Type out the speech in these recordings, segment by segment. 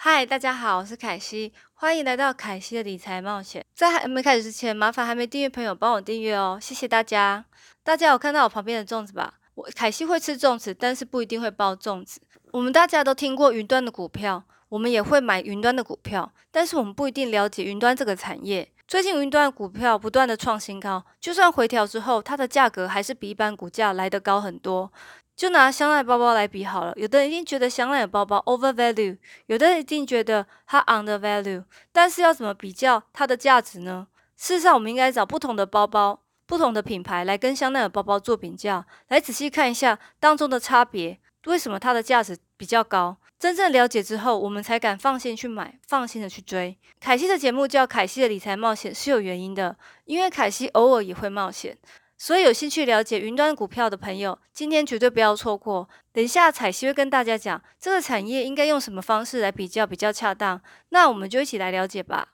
嗨，大家好，我是凯西，欢迎来到凯西的理财冒险。在还没开始之前，麻烦还没订阅朋友帮我订阅哦，谢谢大家。大家有看到我旁边的粽子吧？我凯西会吃粽子，但是不一定会包粽子。我们大家都听过云端的股票，我们也会买云端的股票，但是我们不一定了解云端这个产业。最近云端的股票不断的创新高，就算回调之后，它的价格还是比一般股价来得高很多。就拿香奈儿包包来比好了，有的人一定觉得香奈儿包包 over value，有的人一定觉得它 under value。但是要怎么比较它的价值呢？事实上，我们应该找不同的包包、不同的品牌来跟香奈儿包包做比较，来仔细看一下当中的差别，为什么它的价值比较高？真正了解之后，我们才敢放心去买，放心的去追。凯西的节目叫《凯西的理财冒险》是有原因的，因为凯西偶尔也会冒险。所以有兴趣了解云端股票的朋友，今天绝对不要错过。等一下彩希会跟大家讲这个产业应该用什么方式来比较比较恰当。那我们就一起来了解吧。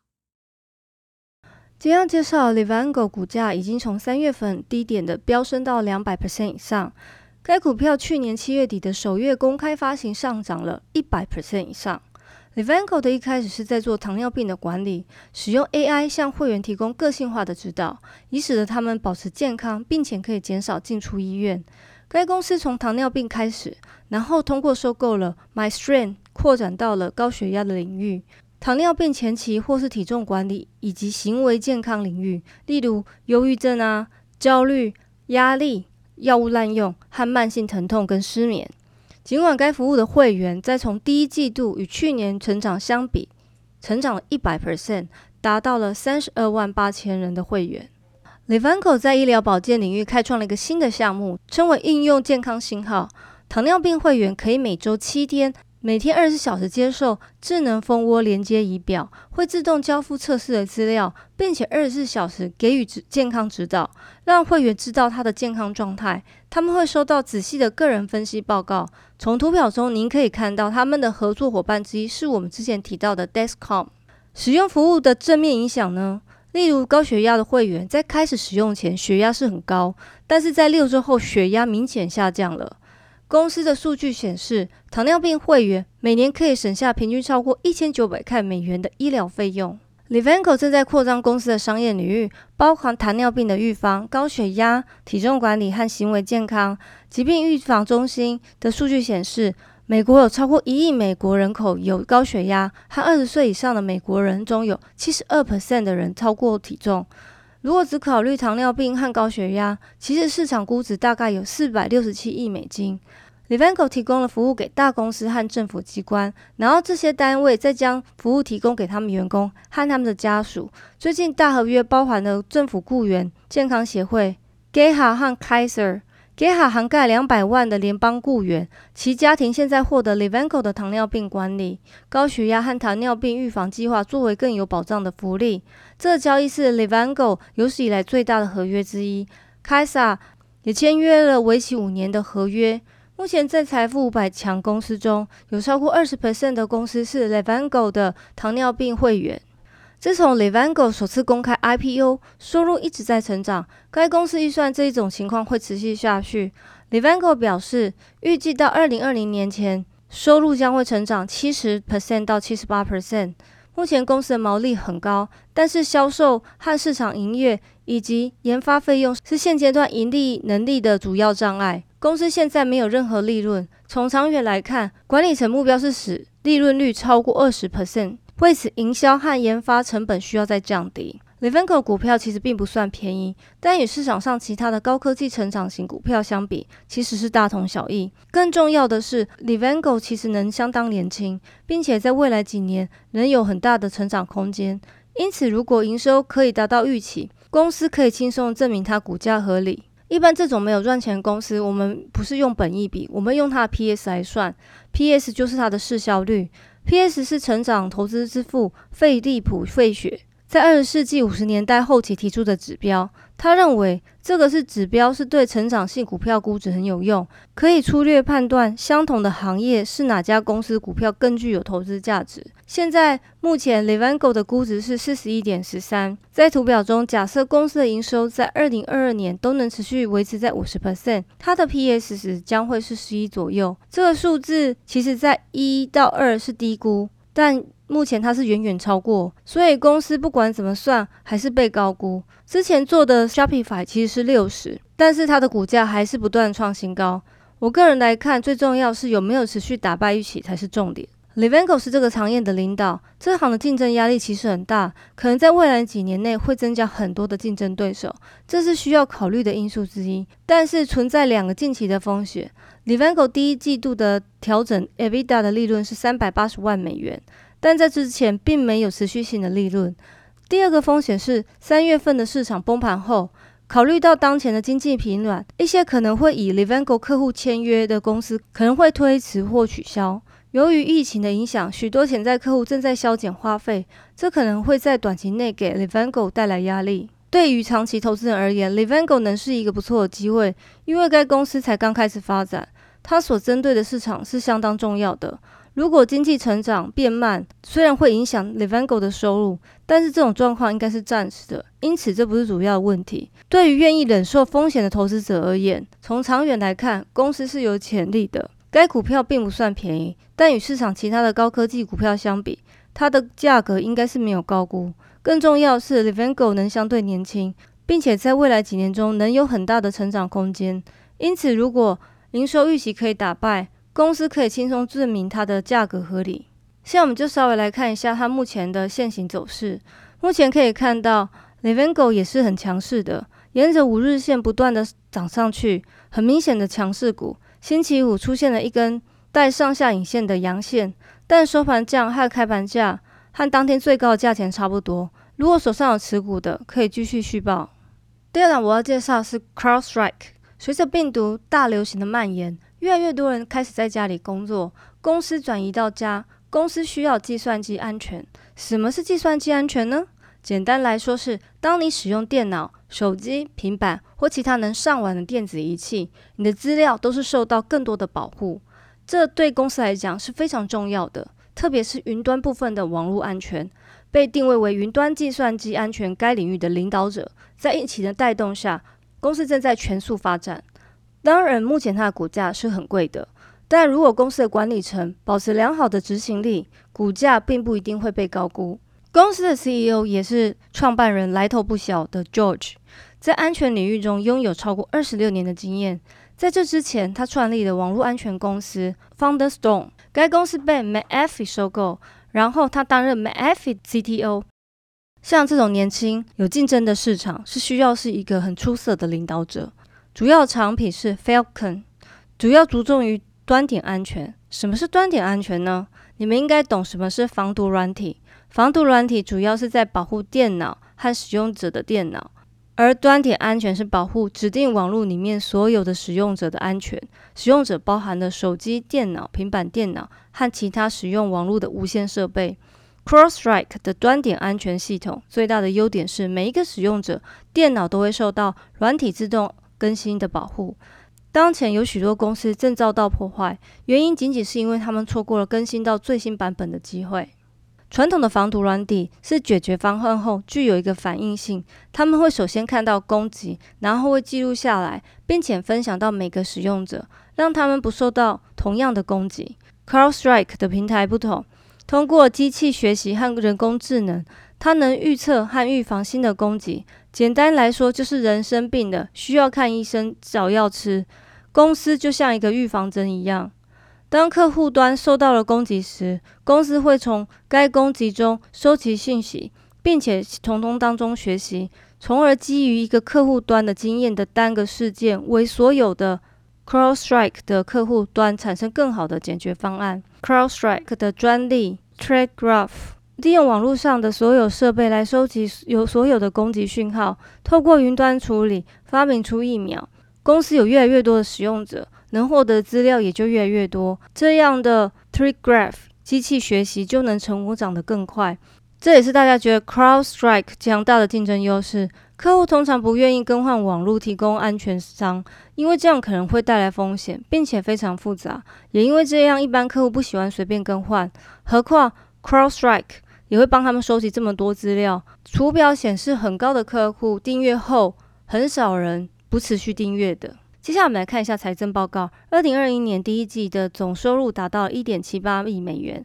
今天要介绍：Livango 股价已经从三月份低点的飙升到两百 percent 以上。该股票去年七月底的首月公开发行上涨了一百 percent 以上。Livongo 的一开始是在做糖尿病的管理，使用 AI 向会员提供个性化的指导，以使得他们保持健康，并且可以减少进出医院。该公司从糖尿病开始，然后通过收购了 MyStrain，扩展到了高血压的领域、糖尿病前期或是体重管理以及行为健康领域，例如忧郁症啊、焦虑、压力、药物滥用和慢性疼痛跟失眠。尽管该服务的会员在从第一季度与去年成长相比，成长了一百 percent，达到了三十二万八千人的会员。Livanco 在医疗保健领域开创了一个新的项目，称为应用健康信号。糖尿病会员可以每周七天。每天二十四小时接受智能蜂窝连接仪表，会自动交付测试的资料，并且二十四小时给予健康指导，让会员知道他的健康状态。他们会收到仔细的个人分析报告。从图表中您可以看到，他们的合作伙伴之一是我们之前提到的 Dexcom。使用服务的正面影响呢？例如高血压的会员在开始使用前血压是很高，但是在六周后血压明显下降了。公司的数据显示，糖尿病会员每年可以省下平均超过一千九百块美元的医疗费用。Livongo 正在扩张公司的商业领域，包含糖尿病的预防、高血压、体重管理和行为健康。疾病预防中心的数据显示，美国有超过一亿美国人口有高血压，和二十岁以上的美国人中有七十二 percent 的人超过体重。如果只考虑糖尿病和高血压，其实市场估值大概有四百六十七亿美金。Livongo 提供了服务给大公司和政府机关，然后这些单位再将服务提供给他们员工和他们的家属。最近大合约包含了政府雇员健康协会、GEHA 和 Kaiser。GEHA 涵盖两百万的联邦雇员，其家庭现在获得 Livongo 的糖尿病管理、高血压和糖尿病预防计划作为更有保障的福利。这交易是 Livongo 有史以来最大的合约之一。Kaiser 也签约了为期五年的合约。目前在财富五百强公司中有超过二十 percent 的公司是 Livongo 的糖尿病会员。自从 Livongo 首次公开 IPO，收入一直在成长。该公司预算这一种情况会持续下去。Livongo 表示，预计到二零二零年前，收入将会成长七十 percent 到七十八 percent。目前公司的毛利很高，但是销售和市场营业以及研发费用是现阶段盈利能力的主要障碍。公司现在没有任何利润。从长远来看，管理层目标是使利润率超过二十 percent。为此，营销和研发成本需要再降低。Livongo 股票其实并不算便宜，但与市场上其他的高科技成长型股票相比，其实是大同小异。更重要的是，Livongo 其实能相当年轻，并且在未来几年仍有很大的成长空间。因此，如果营收可以达到预期，公司可以轻松证明它股价合理。一般这种没有赚钱公司，我们不是用本益比，我们用它的 PS 来算，PS 就是它的市销率。P/S 是成长投资之父费利普·费雪。在二十世纪五十年代后期提出的指标。他认为这个是指标，是对成长性股票估值很有用，可以粗略判断相同的行业是哪家公司股票更具有投资价值。现在目前 Levango 的估值是四十一点十三。在图表中，假设公司的营收在二零二二年都能持续维持在五十 percent，它的 P/S 值将会是十一左右。这个数字其实在一到二是低估。但目前它是远远超过，所以公司不管怎么算还是被高估。之前做的 Shopify 其实是六十，但是它的股价还是不断创新高。我个人来看，最重要是有没有持续打败预期才是重点。l i v a n g o 是这个行业的领导，这行的竞争压力其实很大，可能在未来几年内会增加很多的竞争对手，这是需要考虑的因素之一。但是存在两个近期的风险。l i v a n g o 第一季度的调整 EBITDA 的利润是三百八十万美元，但在之前并没有持续性的利润。第二个风险是三月份的市场崩盘后，考虑到当前的经济疲软，一些可能会以 l i v a n g o 客户签约的公司可能会推迟或取消。由于疫情的影响，许多潜在客户正在削减花费，这可能会在短期内给 l i v a n g o 带来压力。对于长期投资人而言 l i v a n g o 能是一个不错的机会，因为该公司才刚开始发展，它所针对的市场是相当重要的。如果经济成长变慢，虽然会影响 l i v a n g o 的收入，但是这种状况应该是暂时的，因此这不是主要的问题。对于愿意忍受风险的投资者而言，从长远来看，公司是有潜力的。该股票并不算便宜，但与市场其他的高科技股票相比，它的价格应该是没有高估。更重要是 l i v a n g o 能相对年轻，并且在未来几年中能有很大的成长空间。因此，如果营收预期可以打败，公司可以轻松证明它的价格合理。现在我们就稍微来看一下它目前的现行走势。目前可以看到 l i v a n g o 也是很强势的，沿着五日线不断的涨上去，很明显的强势股。星期五出现了一根带上下影线的阳线，但收盘价和开盘价和当天最高的价钱差不多。如果手上有持股的，可以继续续报。第二档我要介绍是 CrowdStrike。随着病毒大流行的蔓延，越来越多人开始在家里工作，公司转移到家，公司需要计算机安全。什么是计算机安全呢？简单来说是，当你使用电脑、手机、平板或其他能上网的电子仪器，你的资料都是受到更多的保护。这对公司来讲是非常重要的，特别是云端部分的网络安全。被定位为云端计算机安全该领域的领导者，在疫情的带动下，公司正在全速发展。当然，目前它的股价是很贵的，但如果公司的管理层保持良好的执行力，股价并不一定会被高估。公司的 CEO 也是创办人来头不小的 George，在安全领域中拥有超过二十六年的经验。在这之前，他创立了网络安全公司 Founderstone，该公司被 McAfee 收购，然后他担任 McAfee CTO。像这种年轻、有竞争的市场，是需要是一个很出色的领导者。主要产品是 Falcon，主要着重于端点安全。什么是端点安全呢？你们应该懂什么是防毒软体。防毒软体主要是在保护电脑和使用者的电脑，而端点安全是保护指定网络里面所有的使用者的安全。使用者包含了手机、电脑、平板电脑和其他使用网络的无线设备。Crossstrike 的端点安全系统最大的优点是，每一个使用者电脑都会受到软体自动更新的保护。当前有许多公司正遭到破坏，原因仅仅是因为他们错过了更新到最新版本的机会。传统的防毒软体是解决方案后具有一个反应性，他们会首先看到攻击，然后会记录下来，并且分享到每个使用者，让他们不受到同样的攻击。CrowdStrike 的平台不同，通过机器学习和人工智能，它能预测和预防新的攻击。简单来说，就是人生病了，需要看医生找药吃，公司就像一个预防针一样。当客户端受到了攻击时，公司会从该攻击中收集信息，并且从中当中学习，从而基于一个客户端的经验的单个事件，为所有的 CrowdStrike 的客户端产生更好的解决方案。CrowdStrike 的专利 TradeGraph 利用网络上的所有设备来收集有所有的攻击讯号，透过云端处理，发明出疫苗。公司有越来越多的使用者。能获得资料也就越来越多，这样的 Tree Graph 机器学习就能成果长得更快。这也是大家觉得 CrowdStrike 强大的竞争优势。客户通常不愿意更换网络提供安全商，因为这样可能会带来风险，并且非常复杂。也因为这样，一般客户不喜欢随便更换。何况 CrowdStrike 也会帮他们收集这么多资料。图表显示很高的客户订阅后，很少人不持续订阅的。接下来我们来看一下财政报告。二零二一年第一季的总收入达到一点七八亿美元，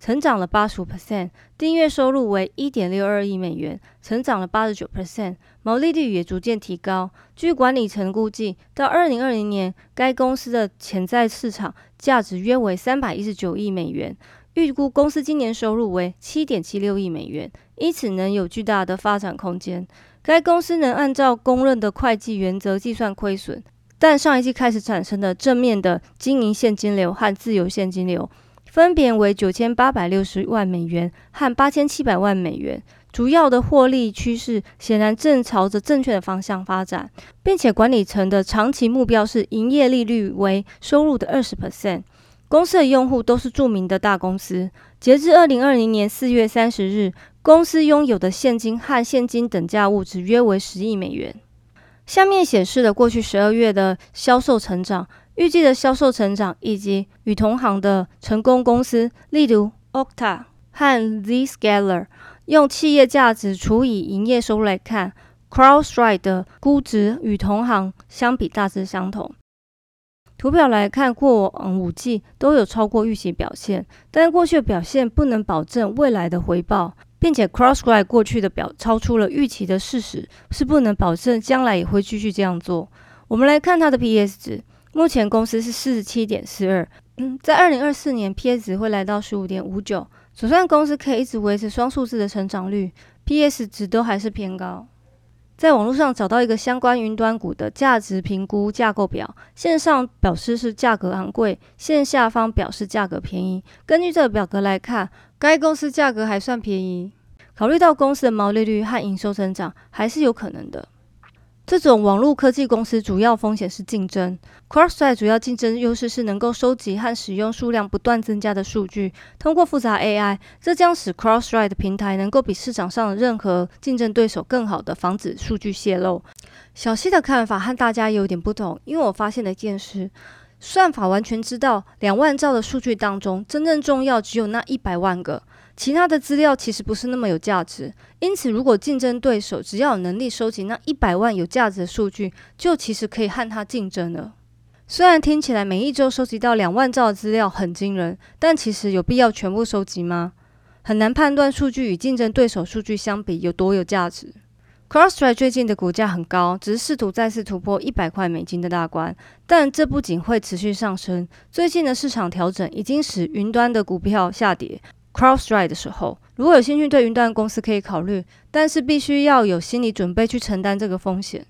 成长了八十五 percent，订阅收入为一点六二亿美元，成长了八十九 percent，毛利率也逐渐提高。据管理层估计，到二零二零年，该公司的潜在市场价值约为三百一十九亿美元。预估公司今年收入为七点七六亿美元，因此能有巨大的发展空间。该公司能按照公认的会计原则计算亏损，但上一季开始产生的正面的经营现金流和自由现金流。分别为九千八百六十万美元和八千七百万美元，主要的获利趋势显然正朝着正确的方向发展，并且管理层的长期目标是营业利率为收入的二十 percent。公司的用户都是著名的大公司。截至二零二零年四月三十日，公司拥有的现金和现金等价物值约为十亿美元。下面显示了过去十二月的销售成长。预计的销售成长以及与同行的成功公司，例如 Octa 和 Zscaler，用企业价值除以营业收入来看，CrowdStrike 的估值与同行相比大致相同。图表来看，过往五季都有超过预期表现，但过去的表现不能保证未来的回报，并且 CrowdStrike 过去的表超出了预期的事实，是不能保证将来也会继续这样做。我们来看它的 PS 值。目前公司是四十七点四二，嗯，在二零二四年，PS 值会来到十五点五九。就算公司可以一直维持双数字的成长率，PS 值都还是偏高。在网络上找到一个相关云端股的价值评估架构表，线上表示是价格昂贵，线下方表示价格便宜。根据这个表格来看，该公司价格还算便宜。考虑到公司的毛利率和营收增长，还是有可能的。这种网络科技公司主要风险是竞争。Crossrite 主要竞争优势是能够收集和使用数量不断增加的数据，通过复杂 AI，这将使 Crossrite 的平台能够比市场上的任何竞争对手更好的防止数据泄露。小西的看法和大家有点不同，因为我发现了一件事：算法完全知道两万兆的数据当中，真正重要只有那一百万个。其他的资料其实不是那么有价值，因此如果竞争对手只要有能力收集那一百万有价值的数据，就其实可以和他竞争了。虽然听起来每一周收集到两万兆的资料很惊人，但其实有必要全部收集吗？很难判断数据与竞争对手数据相比有多有价值。cross strike 最近的股价很高，只是试图再次突破一百块美金的大关，但这不仅会持续上升。最近的市场调整已经使云端的股票下跌。CrowdStrike 的时候，如果有兴趣对云端公司可以考虑，但是必须要有心理准备去承担这个风险。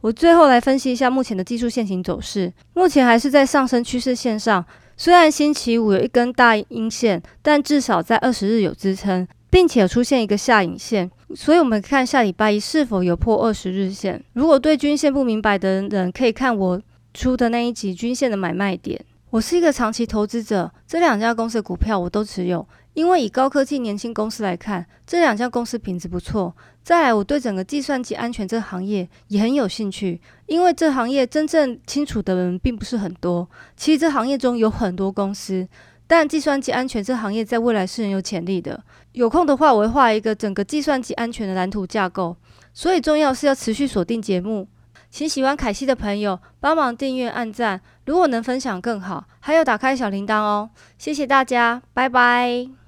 我最后来分析一下目前的技术线型走势，目前还是在上升趋势线上。虽然星期五有一根大阴线，但至少在二十日有支撑，并且出现一个下影线。所以我们看下礼拜一是否有破二十日线。如果对均线不明白的人，可以看我出的那一集均线的买卖点。我是一个长期投资者，这两家公司的股票我都持有。因为以高科技年轻公司来看，这两家公司品质不错。再来，我对整个计算机安全这个行业也很有兴趣，因为这行业真正清楚的人并不是很多。其实这行业中有很多公司，但计算机安全这行业在未来是很有潜力的。有空的话，我会画一个整个计算机安全的蓝图架构。所以重要是要持续锁定节目，请喜欢凯西的朋友帮忙订阅、按赞，如果能分享更好，还有打开小铃铛哦。谢谢大家，拜拜。